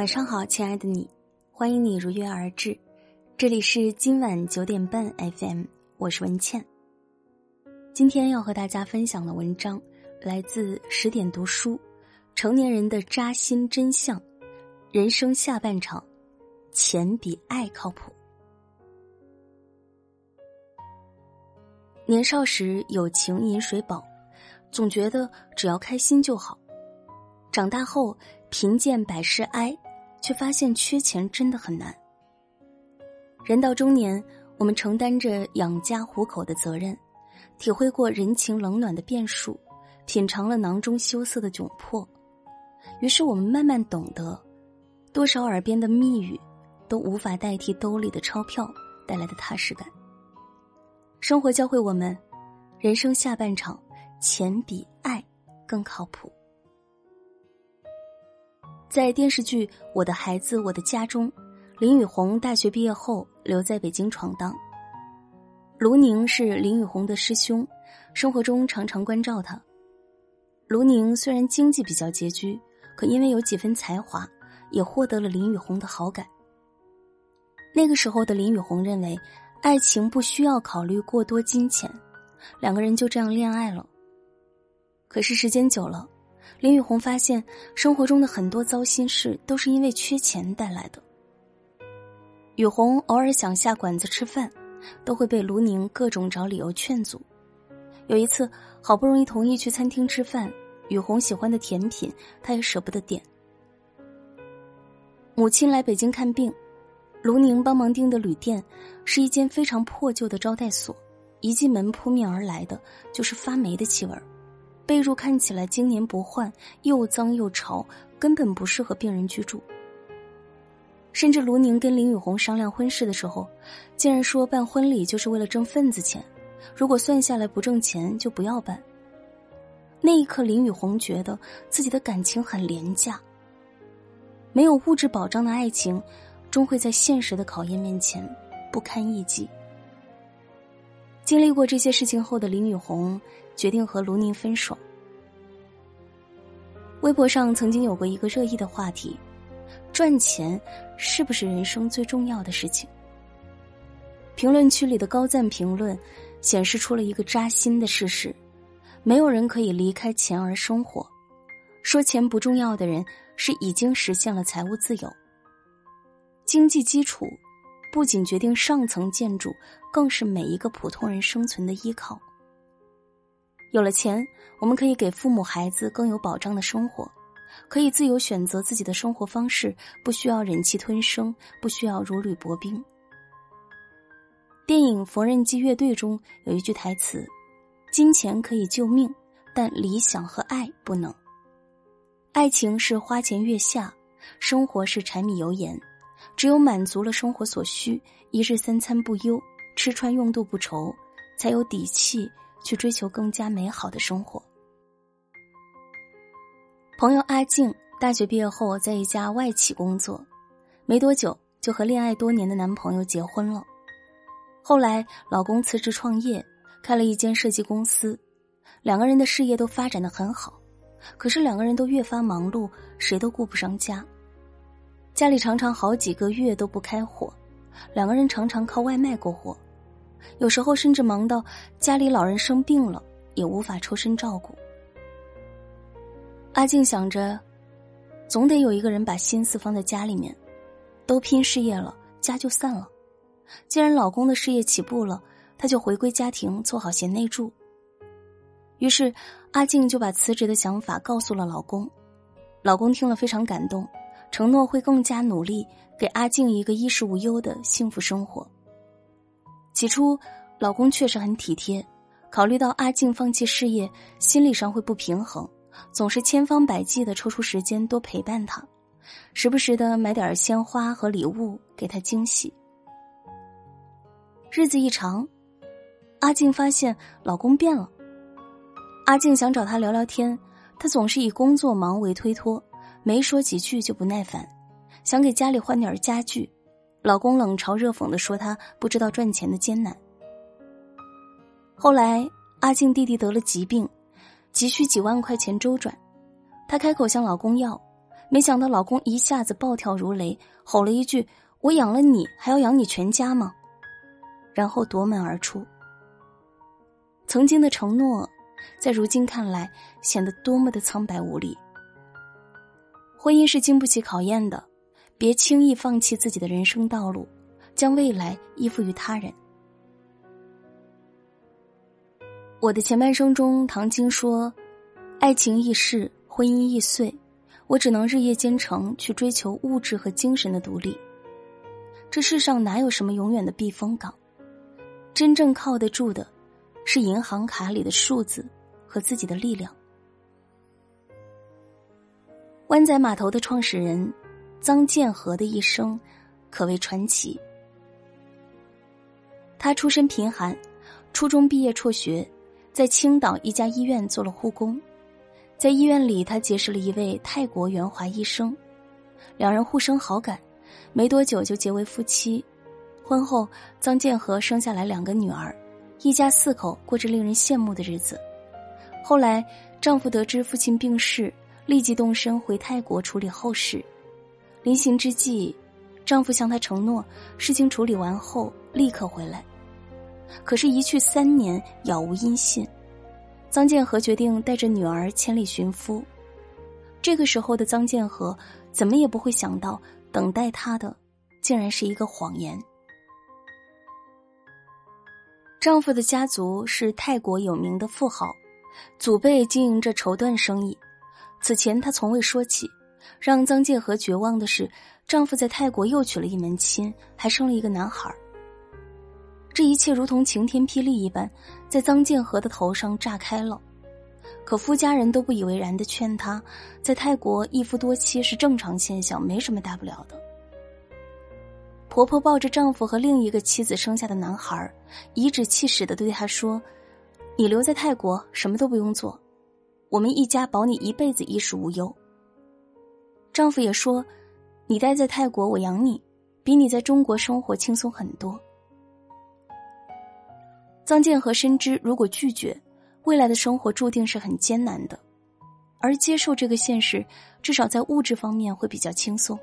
晚上好，亲爱的你，欢迎你如约而至，这里是今晚九点半 FM，我是文倩。今天要和大家分享的文章来自十点读书，成年人的扎心真相，人生下半场，钱比爱靠谱。年少时有情饮水饱，总觉得只要开心就好。长大后，贫贱百事哀，却发现缺钱真的很难。人到中年，我们承担着养家糊口的责任，体会过人情冷暖的变数，品尝了囊中羞涩的窘迫，于是我们慢慢懂得，多少耳边的蜜语，都无法代替兜里的钞票带来的踏实感。生活教会我们，人生下半场，钱比爱更靠谱。在电视剧《我的孩子我的家》中，林雨虹大学毕业后留在北京闯荡。卢宁是林雨虹的师兄，生活中常常关照他。卢宁虽然经济比较拮据，可因为有几分才华，也获得了林雨虹的好感。那个时候的林雨虹认为，爱情不需要考虑过多金钱，两个人就这样恋爱了。可是时间久了。林雨虹发现，生活中的很多糟心事都是因为缺钱带来的。雨虹偶尔想下馆子吃饭，都会被卢宁各种找理由劝阻。有一次，好不容易同意去餐厅吃饭，雨虹喜欢的甜品，他也舍不得点。母亲来北京看病，卢宁帮忙订的旅店是一间非常破旧的招待所，一进门扑面而来的就是发霉的气味儿。被褥看起来经年不换，又脏又潮，根本不适合病人居住。甚至卢宁跟林雨红商量婚事的时候，竟然说办婚礼就是为了挣份子钱，如果算下来不挣钱就不要办。那一刻，林雨红觉得自己的感情很廉价。没有物质保障的爱情，终会在现实的考验面前不堪一击。经历过这些事情后的林雨虹。决定和卢宁分手。微博上曾经有过一个热议的话题：赚钱是不是人生最重要的事情？评论区里的高赞评论显示出了一个扎心的事实：没有人可以离开钱而生活。说钱不重要的人，是已经实现了财务自由。经济基础不仅决定上层建筑，更是每一个普通人生存的依靠。有了钱，我们可以给父母、孩子更有保障的生活，可以自由选择自己的生活方式，不需要忍气吞声，不需要如履薄冰。电影《缝纫机乐队》中有一句台词：“金钱可以救命，但理想和爱不能。爱情是花前月下，生活是柴米油盐。只有满足了生活所需，一日三餐不忧，吃穿用度不愁，才有底气。”去追求更加美好的生活。朋友阿静大学毕业后在一家外企工作，没多久就和恋爱多年的男朋友结婚了。后来老公辞职创业，开了一间设计公司，两个人的事业都发展的很好。可是两个人都越发忙碌，谁都顾不上家，家里常常好几个月都不开火，两个人常常靠外卖过活。有时候甚至忙到家里老人生病了，也无法抽身照顾。阿静想着，总得有一个人把心思放在家里面，都拼事业了，家就散了。既然老公的事业起步了，她就回归家庭，做好贤内助。于是，阿静就把辞职的想法告诉了老公。老公听了非常感动，承诺会更加努力，给阿静一个衣食无忧的幸福生活。起初，老公确实很体贴，考虑到阿静放弃事业，心理上会不平衡，总是千方百计的抽出时间多陪伴她，时不时的买点鲜花和礼物给她惊喜。日子一长，阿静发现老公变了。阿静想找他聊聊天，他总是以工作忙为推脱，没说几句就不耐烦，想给家里换点家具。老公冷嘲热讽的说：“他不知道赚钱的艰难。”后来，阿静弟弟得了疾病，急需几万块钱周转，她开口向老公要，没想到老公一下子暴跳如雷，吼了一句：“我养了你，还要养你全家吗？”然后夺门而出。曾经的承诺，在如今看来显得多么的苍白无力。婚姻是经不起考验的，别轻易放弃自己的人生道路，将未来依附于他人。我的前半生中，唐晶说：“爱情易逝，婚姻易碎，我只能日夜兼程去追求物质和精神的独立。这世上哪有什么永远的避风港？真正靠得住的，是银行卡里的数字和自己的力量。”湾仔码头的创始人臧建和的一生可谓传奇。他出身贫寒，初中毕业辍学。在青岛一家医院做了护工，在医院里，他结识了一位泰国援华医生，两人互生好感，没多久就结为夫妻。婚后，臧建和生下来两个女儿，一家四口过着令人羡慕的日子。后来，丈夫得知父亲病逝，立即动身回泰国处理后事。临行之际，丈夫向她承诺，事情处理完后立刻回来。可是，一去三年，杳无音信。臧建和决定带着女儿千里寻夫。这个时候的臧建和怎么也不会想到，等待他的竟然是一个谎言。丈夫的家族是泰国有名的富豪，祖辈经营着绸缎生意。此前她从未说起。让臧建和绝望的是，丈夫在泰国又娶了一门亲，还生了一个男孩。这一切如同晴天霹雳一般，在臧建和的头上炸开了。可夫家人都不以为然的劝他，在泰国一夫多妻是正常现象，没什么大不了的。婆婆抱着丈夫和另一个妻子生下的男孩，颐指气使的对他说：“你留在泰国什么都不用做，我们一家保你一辈子衣食无忧。”丈夫也说：“你待在泰国，我养你，比你在中国生活轻松很多。”臧建和深知，如果拒绝，未来的生活注定是很艰难的；而接受这个现实，至少在物质方面会比较轻松。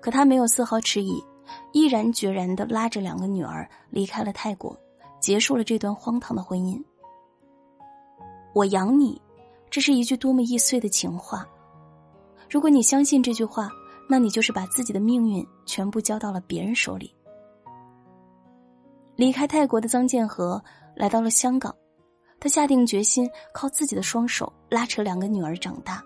可他没有丝毫迟疑，毅然决然的拉着两个女儿离开了泰国，结束了这段荒唐的婚姻。我养你，这是一句多么易碎的情话。如果你相信这句话，那你就是把自己的命运全部交到了别人手里。离开泰国的曾建和来到了香港，他下定决心靠自己的双手拉扯两个女儿长大。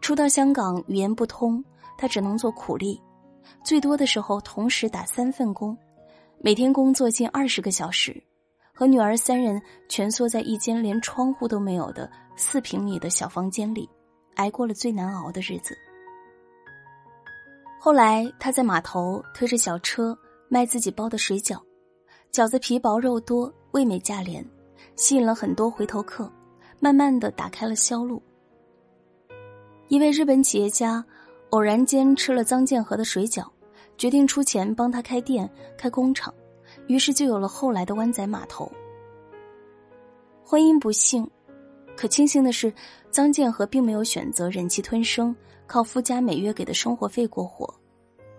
初到香港，语言不通，他只能做苦力，最多的时候同时打三份工，每天工作近二十个小时，和女儿三人蜷缩在一间连窗户都没有的四平米的小房间里，挨过了最难熬的日子。后来，他在码头推着小车。卖自己包的水饺，饺子皮薄肉多，味美价廉，吸引了很多回头客，慢慢的打开了销路。一位日本企业家偶然间吃了臧建和的水饺，决定出钱帮他开店、开工厂，于是就有了后来的湾仔码头。婚姻不幸，可庆幸的是，臧建和并没有选择忍气吞声，靠夫家每月给的生活费过活，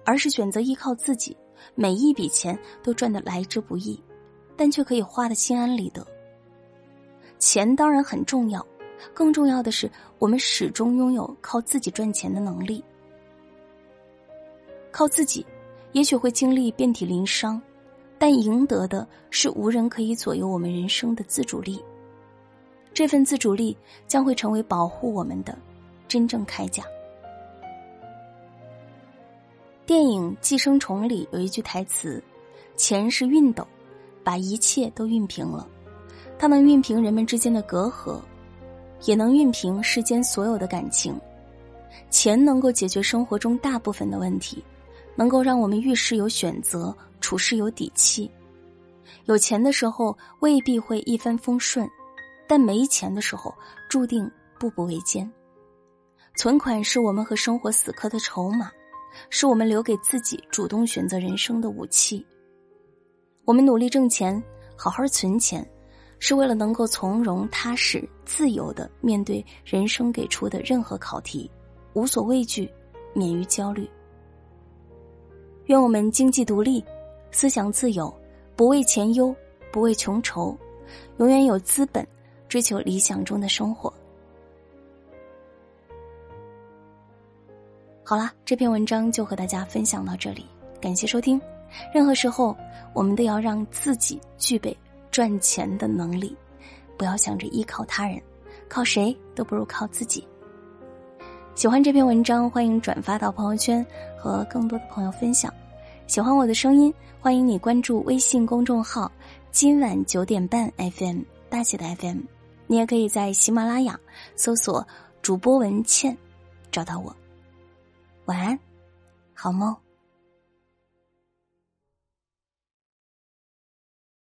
而是选择依靠自己。每一笔钱都赚得来之不易，但却可以花得心安理得。钱当然很重要，更重要的是我们始终拥有靠自己赚钱的能力。靠自己，也许会经历遍体鳞伤，但赢得的是无人可以左右我们人生的自主力。这份自主力将会成为保护我们的真正铠甲。电影《寄生虫》里有一句台词：“钱是熨斗，把一切都熨平了。它能熨平人们之间的隔阂，也能熨平世间所有的感情。钱能够解决生活中大部分的问题，能够让我们遇事有选择，处事有底气。有钱的时候未必会一帆风顺，但没钱的时候注定步步维艰。存款是我们和生活死磕的筹码。”是我们留给自己主动选择人生的武器。我们努力挣钱，好好存钱，是为了能够从容、踏实、自由的面对人生给出的任何考题，无所畏惧，免于焦虑。愿我们经济独立，思想自由，不为钱忧，不为穷愁，永远有资本追求理想中的生活。好啦，这篇文章就和大家分享到这里，感谢收听。任何时候，我们都要让自己具备赚钱的能力，不要想着依靠他人，靠谁都不如靠自己。喜欢这篇文章，欢迎转发到朋友圈和更多的朋友分享。喜欢我的声音，欢迎你关注微信公众号“今晚九点半 FM” 大写的 FM。你也可以在喜马拉雅搜索主播文倩，找到我。晚安，好梦。